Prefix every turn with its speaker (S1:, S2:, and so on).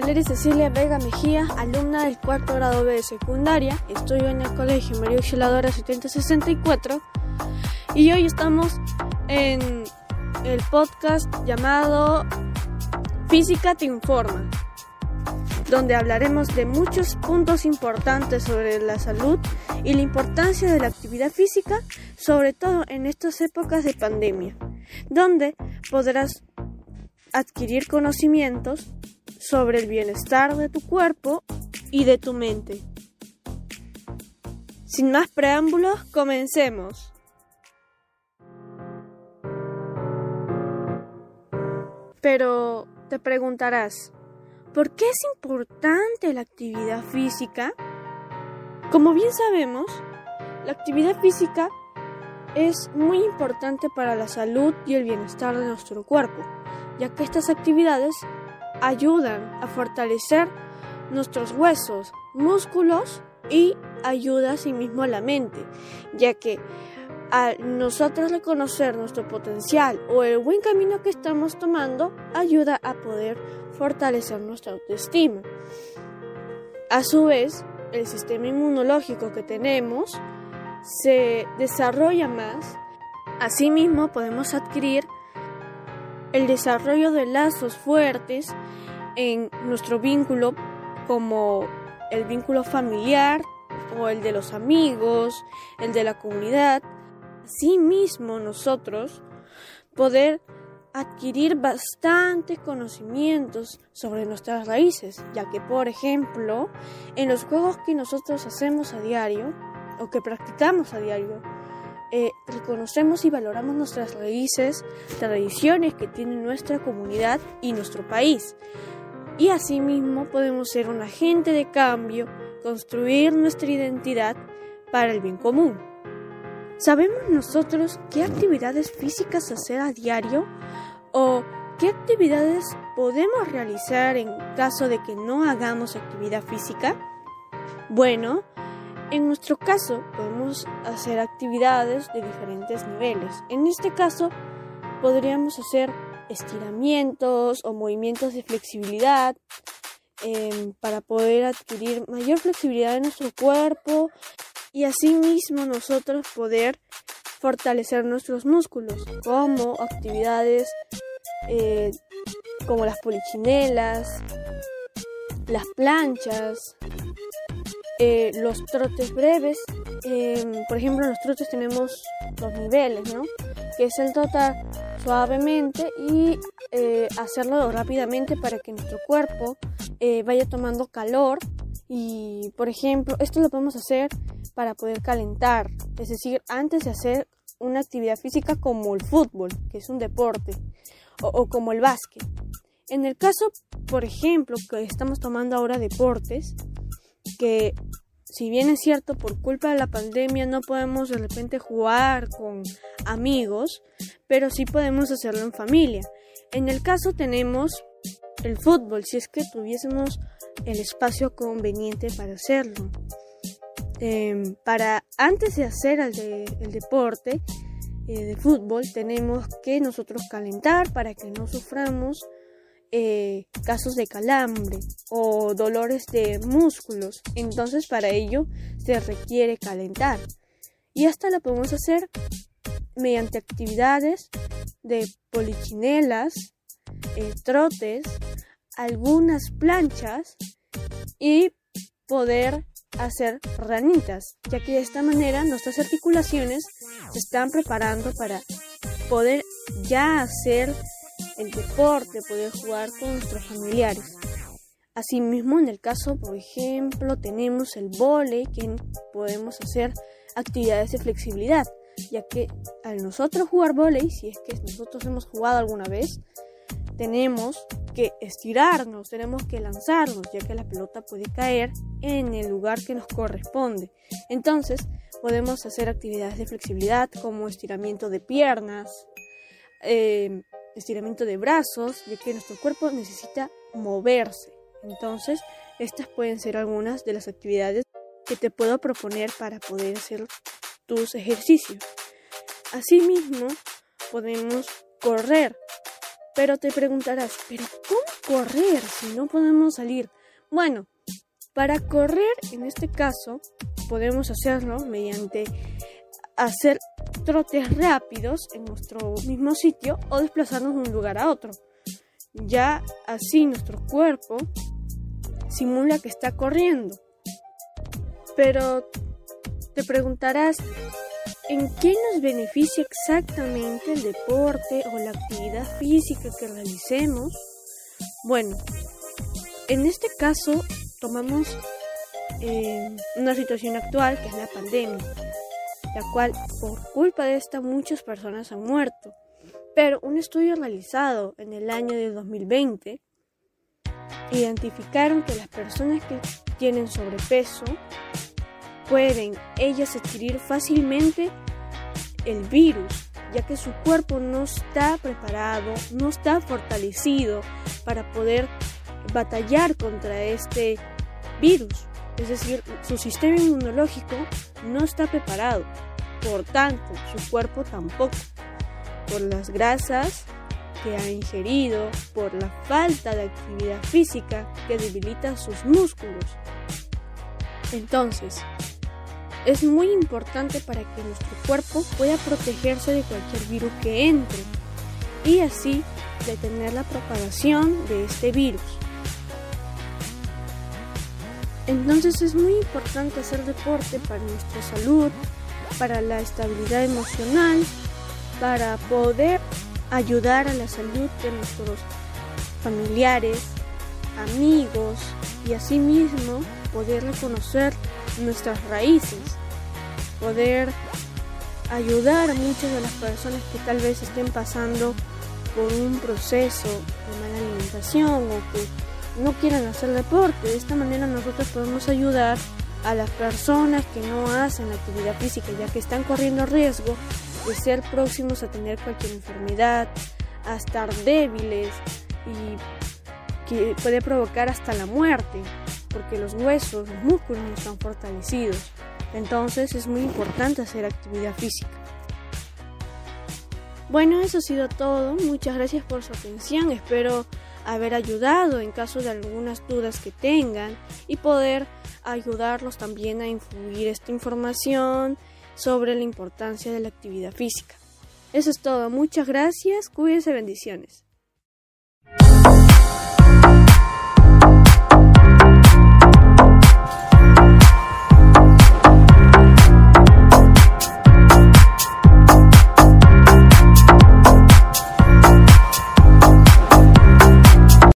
S1: Valeria Cecilia Vega Mejía, alumna del cuarto grado B de secundaria. Estoy en el colegio María Auxiliadora 764 y hoy estamos en el podcast llamado Física te informa, donde hablaremos de muchos puntos importantes sobre la salud y la importancia de la actividad física, sobre todo en estas épocas de pandemia, donde podrás adquirir conocimientos sobre el bienestar de tu cuerpo y de tu mente. Sin más preámbulos, comencemos. Pero te preguntarás, ¿por qué es importante la actividad física? Como bien sabemos, la actividad física es muy importante para la salud y el bienestar de nuestro cuerpo, ya que estas actividades ayudan a fortalecer nuestros huesos, músculos y ayuda asimismo a la mente, ya que al nosotros reconocer nuestro potencial o el buen camino que estamos tomando, ayuda a poder fortalecer nuestra autoestima. A su vez, el sistema inmunológico que tenemos se desarrolla más. Asimismo, podemos adquirir el desarrollo de lazos fuertes en nuestro vínculo como el vínculo familiar o el de los amigos, el de la comunidad. Asimismo nosotros poder adquirir bastantes conocimientos sobre nuestras raíces, ya que por ejemplo, en los juegos que nosotros hacemos a diario o que practicamos a diario, eh, reconocemos y valoramos nuestras raíces, tradiciones que tiene nuestra comunidad y nuestro país. Y asimismo podemos ser un agente de cambio, construir nuestra identidad para el bien común. ¿Sabemos nosotros qué actividades físicas hacer a diario o qué actividades podemos realizar en caso de que no hagamos actividad física? Bueno, en nuestro caso, podemos hacer actividades de diferentes niveles. En este caso, podríamos hacer estiramientos o movimientos de flexibilidad em, para poder adquirir mayor flexibilidad en nuestro cuerpo y asimismo nosotros poder fortalecer nuestros músculos, como actividades eh, como las polichinelas, las planchas, eh, los trotes breves, em, por ejemplo, en los trotes tenemos dos niveles, ¿no? Que es el trotar suavemente y eh, hacerlo rápidamente para que nuestro cuerpo eh, vaya tomando calor. Y, por ejemplo, esto lo podemos hacer para poder calentar, es decir, antes de hacer una actividad física como el fútbol, que es un deporte, o como el básquet. En el caso, por ejemplo, que estamos tomando ahora deportes, que si bien es cierto por culpa de la pandemia no podemos de repente jugar con amigos, pero sí podemos hacerlo en familia. En el caso tenemos el fútbol, si es que tuviésemos el espacio conveniente para hacerlo. Em, para antes de hacer el, deporte eh, de fútbol tenemos que nosotros calentar para que no suframos eh, casos de calambre o dolores de músculos. Entonces para ello se requiere calentar. Y hasta lo podemos hacer mediante actividades de polichinelas, eh, trotes, algunas planchas y poder hacer ranitas, ya que de esta manera nuestras articulaciones se están preparando para poder ya hacer el deporte, poder jugar con nuestros familiares. Asimismo, en el caso, por ejemplo, tenemos el vole, que podemos hacer actividades de flexibilidad, ya que al nosotros jugar volei, si es que nosotros hemos jugado alguna vez, tenemos que estirarnos, tenemos que lanzarnos, ya que la pelota puede caer en el lugar que nos corresponde. Entonces, podemos hacer actividades de flexibilidad como estiramiento de piernas, eh, estiramiento de brazos, ya que nuestro cuerpo necesita moverse. Entonces, estas pueden ser algunas de las actividades que te puedo proponer para poder hacer tus ejercicios. Asimismo, podemos correr. Pero te preguntarás, ¿pero cómo correr si no podemos salir? Bueno, para correr, en este caso, podemos hacerlo mediante hacer trotes rápidos en nuestro mismo sitio o desplazarnos de un lugar a otro. Ya así nuestro cuerpo simula que está corriendo. Pero te preguntarás, ¿en qué nos beneficia exactamente el deporte o la actividad física que realicemos? Bueno, en este caso tomamos eh, una situación actual que es la pandemia, la cual por culpa de esta muchas personas han muerto. Pero un estudio realizado en el año de 2020 identificaron que las personas que tienen sobrepeso pueden ellas adquirir fácilmente el virus, ya que su cuerpo no está preparado, no está fortalecido para poder batallar contra este virus. Es decir, su sistema inmunológico no está preparado. Por tanto, su cuerpo tampoco. Por las grasas que ha ingerido, por la falta de actividad física que debilita sus músculos. Entonces, es muy importante para que nuestro cuerpo pueda protegerse de cualquier virus que entre y así detener la propagación de este virus. Entonces es muy importante hacer deporte para nuestra salud, para la estabilidad emocional, para poder ayudar a la salud de nuestros familiares, amigos y asimismo poder reconocer nuestras raíces, poder ayudar a muchas de las personas que tal vez estén pasando por un proceso de mala alimentación o que no quieran hacer deporte. De esta manera nosotros podemos ayudar a las personas que no hacen actividad física ya que están corriendo riesgo de ser próximos a tener cualquier enfermedad, a estar débiles y que puede provocar hasta la muerte porque los huesos, los músculos no están fortalecidos. Entonces es muy importante hacer actividad física. Bueno, eso ha sido todo. Muchas gracias por su atención. Espero haber ayudado en caso de algunas dudas que tengan y poder ayudarlos también a influir esta información sobre la importancia de la actividad física. Eso es todo. Muchas gracias. Cuídense. Bendiciones.